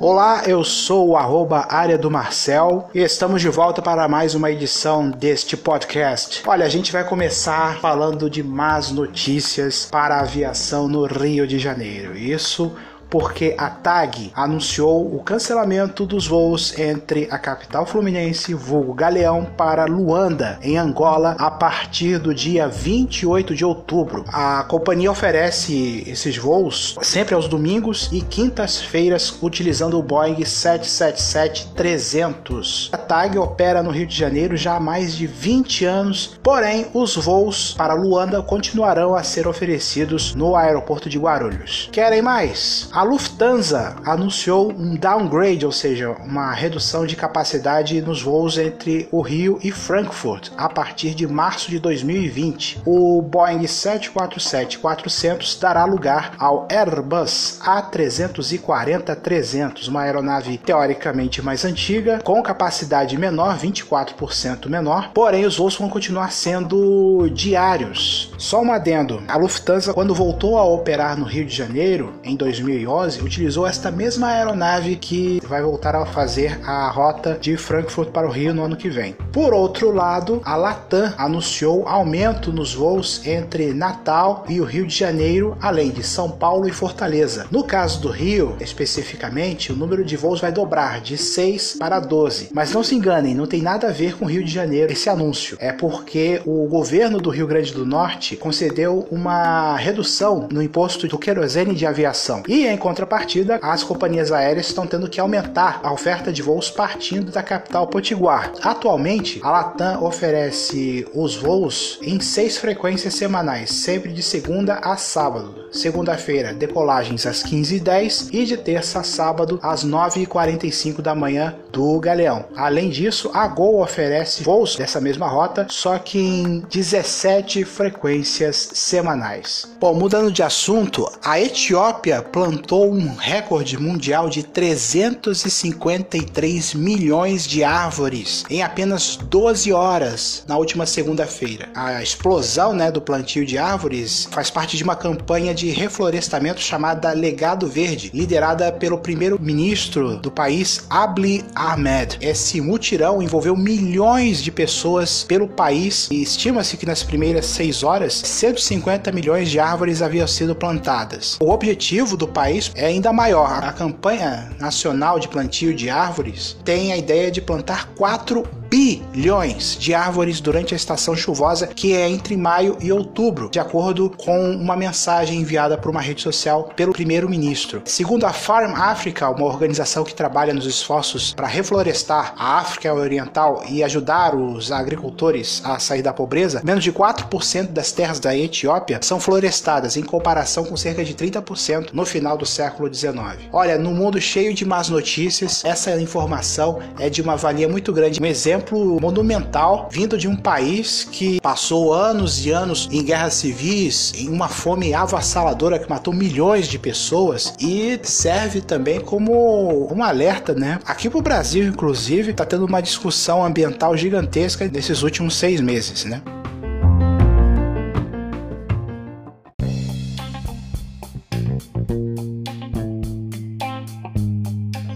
Olá, eu sou o arroba área do Marcel e estamos de volta para mais uma edição deste podcast. Olha, a gente vai começar falando de más notícias para a aviação no Rio de Janeiro. Isso porque a TAG anunciou o cancelamento dos voos entre a capital fluminense, vulgo Galeão, para Luanda, em Angola, a partir do dia 28 de outubro. A companhia oferece esses voos sempre aos domingos e quintas-feiras utilizando o Boeing 777-300. A TAG opera no Rio de Janeiro já há mais de 20 anos, porém os voos para Luanda continuarão a ser oferecidos no aeroporto de Guarulhos. Querem mais? A Lufthansa anunciou um downgrade, ou seja, uma redução de capacidade nos voos entre o Rio e Frankfurt a partir de março de 2020. O Boeing 747-400 dará lugar ao Airbus A340-300, uma aeronave teoricamente mais antiga, com capacidade menor, 24% menor, porém os voos vão continuar sendo diários. Só um adendo: a Lufthansa, quando voltou a operar no Rio de Janeiro em 2011, utilizou esta mesma aeronave que vai voltar a fazer a rota de Frankfurt para o Rio no ano que vem. Por outro lado, a Latam anunciou aumento nos voos entre Natal e o Rio de Janeiro, além de São Paulo e Fortaleza. No caso do Rio, especificamente, o número de voos vai dobrar de 6 para 12. Mas não se enganem, não tem nada a ver com o Rio de Janeiro esse anúncio. É porque o governo do Rio Grande do Norte concedeu uma redução no imposto do querosene de aviação. E em contrapartida, as companhias aéreas estão tendo que aumentar a oferta de voos partindo da capital potiguar. Atualmente, a Latam oferece os voos em seis frequências semanais, sempre de segunda a sábado. Segunda-feira, decolagens às 15h10 e de terça a sábado às 9h45 da manhã do Galeão. Além disso, a Gol oferece voos dessa mesma rota, só que em 17 frequências semanais. Bom, mudando de assunto, a Etiópia plantou um recorde mundial de 353 milhões de árvores em apenas 12 horas na última segunda-feira. A explosão né, do plantio de árvores faz parte de uma campanha de reflorestamento chamada Legado Verde, liderada pelo primeiro-ministro do país, Abiy Ahmed. Esse mutirão envolveu milhões de pessoas pelo país e estima-se que nas primeiras seis horas, 150 milhões de árvores haviam sido plantadas. O objetivo do país é ainda maior. A campanha nacional de plantio de árvores tem a ideia de plantar 4 bilhões de árvores durante a estação chuvosa, que é entre maio e outubro, de acordo com uma mensagem enviada por uma rede social pelo primeiro-ministro. Segundo a Farm Africa, uma organização que trabalha nos esforços para reflorestar a África Oriental e ajudar os agricultores a sair da pobreza, menos de 4% das terras da Etiópia são florestadas, em comparação com cerca de 30% no final do século XIX. Olha, no mundo cheio de más notícias, essa informação é de uma valia muito grande. Um exemplo exemplo monumental vindo de um país que passou anos e anos em guerras civis, em uma fome avassaladora que matou milhões de pessoas e serve também como um alerta, né? Aqui pro Brasil, inclusive, tá tendo uma discussão ambiental gigantesca nesses últimos seis meses, né?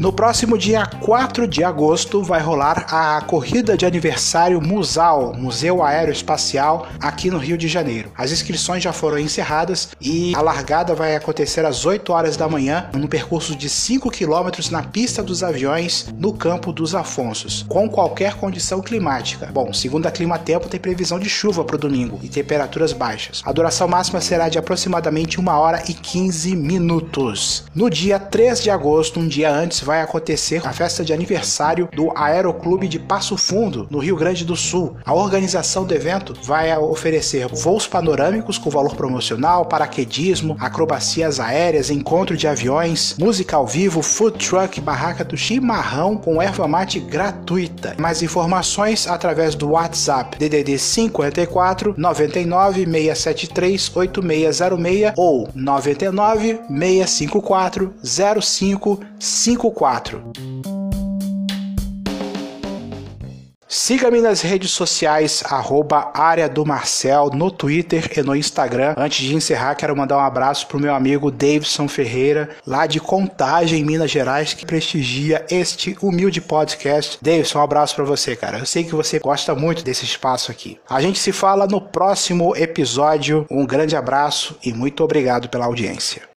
No próximo dia 4 de agosto vai rolar a corrida de aniversário Musal, Museu Aeroespacial, aqui no Rio de Janeiro. As inscrições já foram encerradas e a largada vai acontecer às 8 horas da manhã, no percurso de 5 quilômetros na pista dos aviões, no campo dos Afonsos, com qualquer condição climática. Bom, segundo a Climatempo, tem previsão de chuva para o domingo e temperaturas baixas. A duração máxima será de aproximadamente 1 hora e 15 minutos. No dia 3 de agosto, um dia antes, vai acontecer a festa de aniversário do Aeroclube de Passo Fundo, no Rio Grande do Sul. A organização do evento vai oferecer voos panorâmicos com valor promocional, paraquedismo, acrobacias aéreas, encontro de aviões, música ao vivo, food truck, barraca do chimarrão com erva mate gratuita. Mais informações através do WhatsApp DDD 54 99 673 8606 ou 99 654 0554. Siga-me nas redes sociais, arroba área do Marcel, no Twitter e no Instagram. Antes de encerrar, quero mandar um abraço pro meu amigo Davidson Ferreira, lá de Contagem, Minas Gerais, que prestigia este humilde podcast. Davidson, um abraço para você, cara. Eu sei que você gosta muito desse espaço aqui. A gente se fala no próximo episódio. Um grande abraço e muito obrigado pela audiência.